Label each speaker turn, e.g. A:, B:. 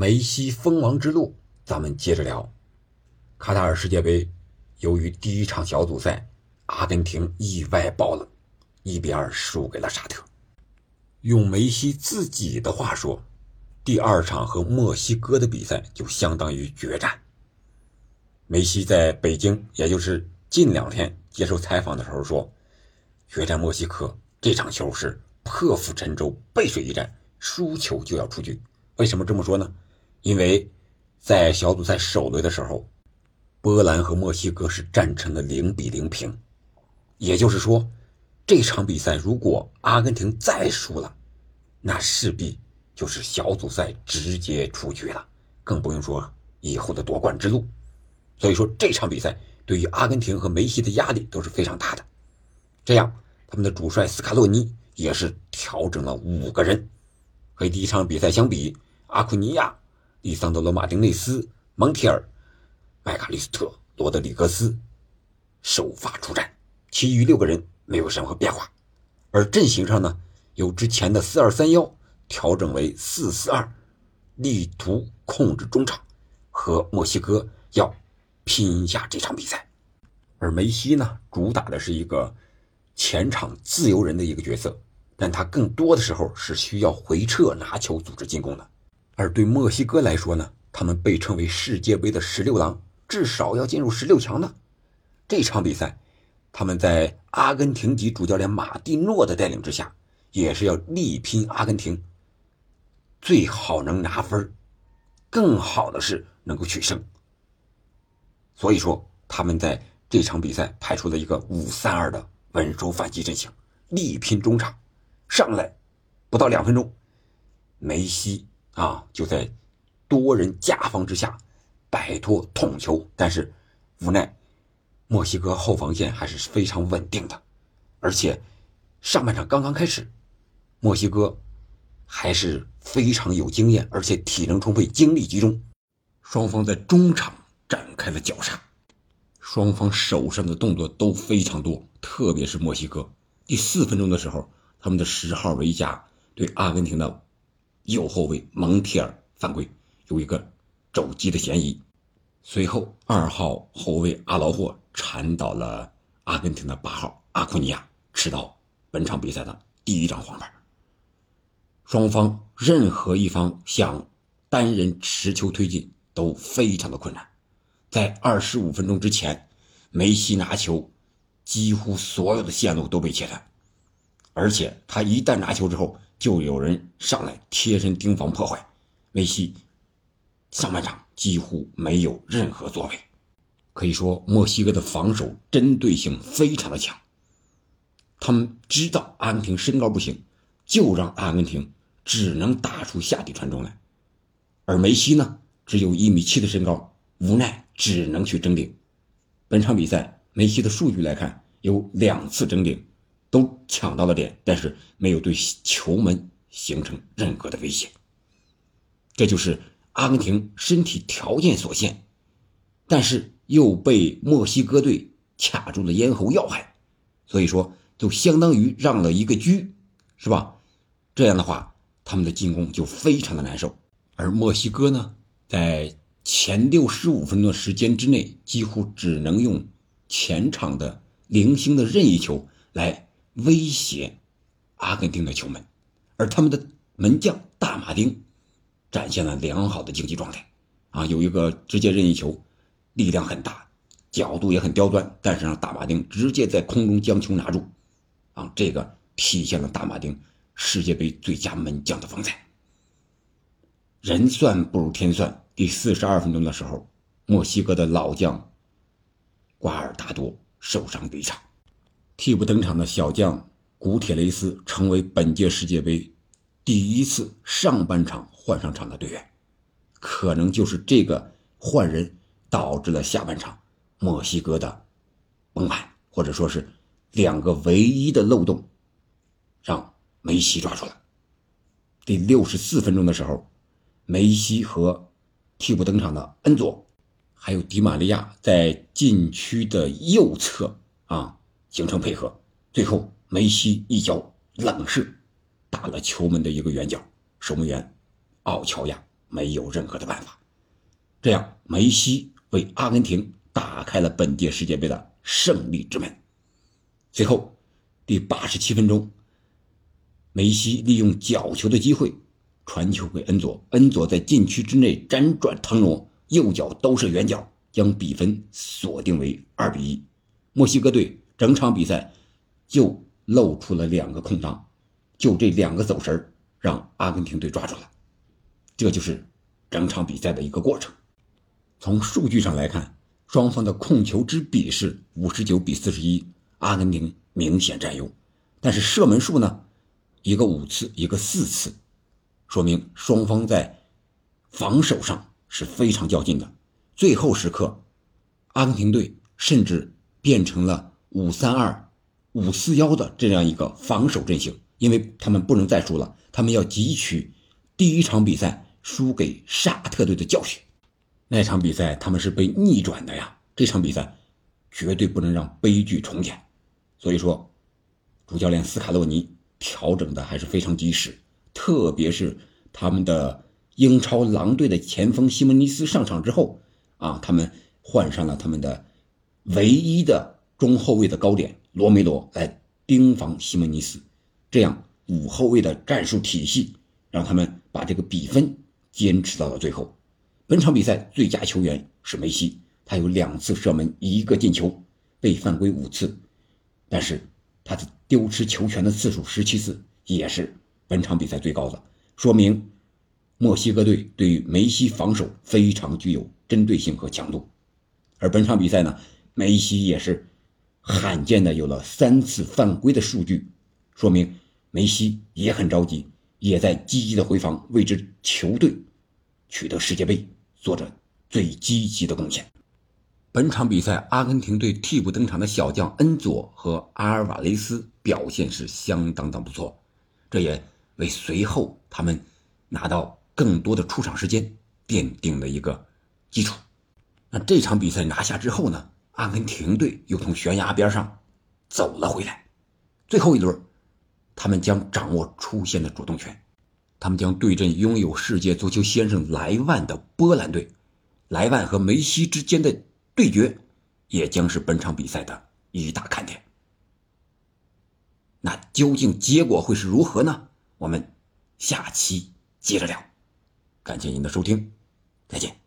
A: 梅西封王之路，咱们接着聊。卡塔尔世界杯，由于第一场小组赛阿根廷意外爆冷，一比二输给了沙特。用梅西自己的话说，第二场和墨西哥的比赛就相当于决战。梅西在北京，也就是近两天接受采访的时候说：“决战墨西哥这场球是破釜沉舟、背水一战，输球就要出局。”为什么这么说呢？因为，在小组赛首轮的时候，波兰和墨西哥是战成了零比零平，也就是说，这场比赛如果阿根廷再输了，那势必就是小组赛直接出局了，更不用说以后的夺冠之路。所以说，这场比赛对于阿根廷和梅西的压力都是非常大的。这样，他们的主帅斯卡洛尼也是调整了五个人，和第一场比赛相比。阿库尼亚、伊桑德罗·马丁内斯、蒙提尔、麦卡利斯特、罗德里格斯首发出战，其余六个人没有任何变化。而阵型上呢，由之前的四二三幺调整为四四二，力图控制中场，和墨西哥要拼一下这场比赛。而梅西呢，主打的是一个前场自由人的一个角色，但他更多的时候是需要回撤拿球、组织进攻的。而对墨西哥来说呢，他们被称为世界杯的十六郎，至少要进入十六强呢。这场比赛，他们在阿根廷籍主教练马蒂诺的带领之下，也是要力拼阿根廷，最好能拿分，更好的是能够取胜。所以说，他们在这场比赛派出了一个五三二的稳守反击阵型，力拼中场。上来不到两分钟，梅西。啊！就在多人夹防之下摆脱捅球，但是无奈墨西哥后防线还是非常稳定的，而且上半场刚刚开始，墨西哥还是非常有经验，而且体能充沛、精力集中。双方在中场展开了绞杀，双方手上的动作都非常多，特别是墨西哥。第四分钟的时候，他们的十号维加对阿根廷的。右后卫蒙提尔犯规，有一个肘击的嫌疑。随后，二号后卫阿劳霍铲倒了阿根廷的八号阿库尼亚，吃到本场比赛的第一张黄牌。双方任何一方想单人持球推进都非常的困难。在二十五分钟之前，梅西拿球，几乎所有的线路都被切断，而且他一旦拿球之后。就有人上来贴身盯防破坏，梅西上半场几乎没有任何作为，可以说墨西哥的防守针对性非常的强。他们知道阿根廷身高不行，就让阿根廷只能打出下底传中来，而梅西呢只有一米七的身高，无奈只能去争顶。本场比赛梅西的数据来看，有两次争顶。都抢到了点，但是没有对球门形成任何的威胁。这就是阿根廷身体条件所限，但是又被墨西哥队卡住了咽喉要害，所以说就相当于让了一个车，是吧？这样的话，他们的进攻就非常的难受。而墨西哥呢，在前六十五分钟时间之内，几乎只能用前场的零星的任意球来。威胁阿根廷的球门，而他们的门将大马丁展现了良好的竞技状态，啊，有一个直接任意球，力量很大，角度也很刁钻，但是让大马丁直接在空中将球拿住，啊，这个体现了大马丁世界杯最佳门将的风采。人算不如天算，第四十二分钟的时候，墨西哥的老将瓜尔达多受伤离场。替补登场的小将古铁雷斯成为本届世界杯第一次上半场换上场的队员，可能就是这个换人导致了下半场墨西哥的崩盘，或者说是两个唯一的漏洞让梅西抓住了。第六十四分钟的时候，梅西和替补登场的恩佐还有迪玛利亚在禁区的右侧啊。形成配合，最后梅西一脚冷射，打了球门的一个远角，守门员奥乔亚没有任何的办法。这样，梅西为阿根廷打开了本届世界杯的胜利之门。随后，第八十七分钟，梅西利用角球的机会传球给恩佐，恩佐在禁区之内辗转腾挪，右脚兜射远角，将比分锁定为二比一。墨西哥队整场比赛就露出了两个空当，就这两个走神让阿根廷队抓住了。这就是整场比赛的一个过程。从数据上来看，双方的控球之比是五十九比四十一，阿根廷明显占优。但是射门数呢，一个五次，一个四次，说明双方在防守上是非常较劲的。最后时刻，阿根廷队甚至变成了五三二、五四幺的这样一个防守阵型，因为他们不能再输了，他们要汲取第一场比赛输给沙特队的教训。那场比赛他们是被逆转的呀，这场比赛绝对不能让悲剧重演。所以说，主教练斯卡洛尼调整的还是非常及时，特别是他们的英超狼队的前锋西蒙尼斯上场之后，啊，他们换上了他们的唯一的中后卫的高点罗梅罗来盯防西蒙尼斯，这样五后卫的战术体系让他们把这个比分坚持到了最后。本场比赛最佳球员是梅西，他有两次射门，一个进球，被犯规五次，但是他的丢失球权的次数十七次，也是本场比赛最高的，说明墨西哥队对于梅西防守非常具有针对性和强度。而本场比赛呢，梅西也是罕见的有了三次犯规的数据，说明梅西也很着急，也在积极的回防，为之球队取得世界杯。做着最积极的贡献。本场比赛，阿根廷队替补登场的小将恩佐和阿尔瓦雷斯表现是相当的不错，这也为随后他们拿到更多的出场时间奠定了一个基础。那这场比赛拿下之后呢？阿根廷队又从悬崖边上走了回来。最后一轮，他们将掌握出线的主动权。他们将对阵拥有世界足球先生莱万的波兰队，莱万和梅西之间的对决，也将是本场比赛的一大看点。那究竟结果会是如何呢？我们下期接着聊。感谢您的收听，再见。